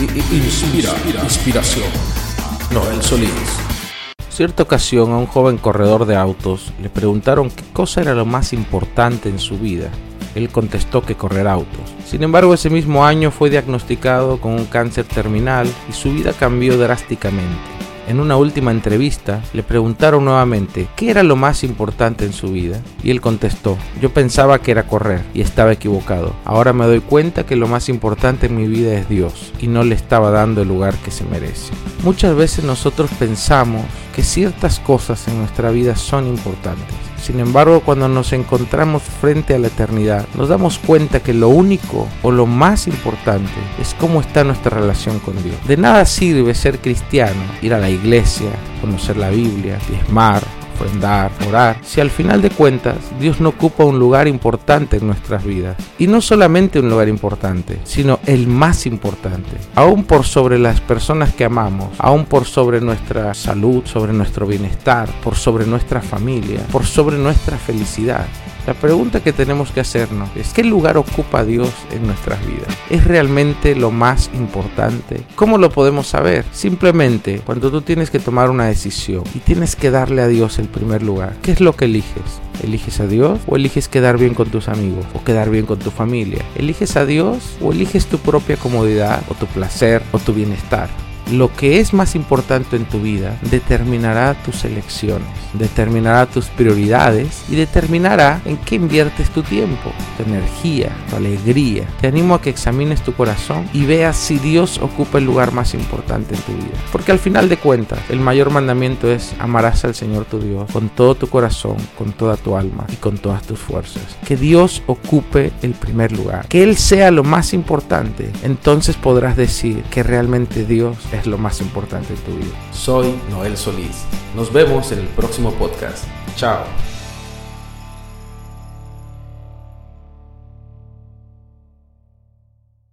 Inspira, inspiración. Noel Solís. Cierta ocasión a un joven corredor de autos le preguntaron qué cosa era lo más importante en su vida. Él contestó que correr autos. Sin embargo, ese mismo año fue diagnosticado con un cáncer terminal y su vida cambió drásticamente en una última entrevista le preguntaron nuevamente qué era lo más importante en su vida y él contestó, yo pensaba que era correr y estaba equivocado. Ahora me doy cuenta que lo más importante en mi vida es Dios y no le estaba dando el lugar que se merece. Muchas veces nosotros pensamos que ciertas cosas en nuestra vida son importantes sin embargo, cuando nos encontramos frente a la eternidad, nos damos cuenta que lo único o lo más importante es cómo está nuestra relación con Dios. De nada sirve ser cristiano, ir a la iglesia, conocer la Biblia, diezmar, ofrendar, orar, si al final de cuentas Dios no ocupa un lugar importante en nuestras vidas. Y no solamente un lugar importante, sino el más importante. Aún por sobre las personas que amamos, aún por sobre nuestra salud, sobre nuestro bienestar, por sobre nuestra familia, por sobre nuestra felicidad. La pregunta que tenemos que hacernos es ¿qué lugar ocupa Dios en nuestras vidas? ¿Es realmente lo más importante? ¿Cómo lo podemos saber? Simplemente cuando tú tienes que tomar una decisión y tienes que darle a Dios el primer lugar, ¿qué es lo que eliges? ¿Eliges a Dios o eliges quedar bien con tus amigos o quedar bien con tu familia? ¿Eliges a Dios o eliges tu propia comodidad o tu placer o tu bienestar? Lo que es más importante en tu vida determinará tus elecciones, determinará tus prioridades y determinará en qué inviertes tu tiempo, tu energía, tu alegría. Te animo a que examines tu corazón y veas si Dios ocupa el lugar más importante en tu vida. Porque al final de cuentas, el mayor mandamiento es amarás al Señor tu Dios con todo tu corazón, con toda tu alma y con todas tus fuerzas. Que Dios ocupe el primer lugar, que Él sea lo más importante. Entonces podrás decir que realmente Dios es es lo más importante en tu vida. Soy Noel Solís. Nos vemos en el próximo podcast. Chao.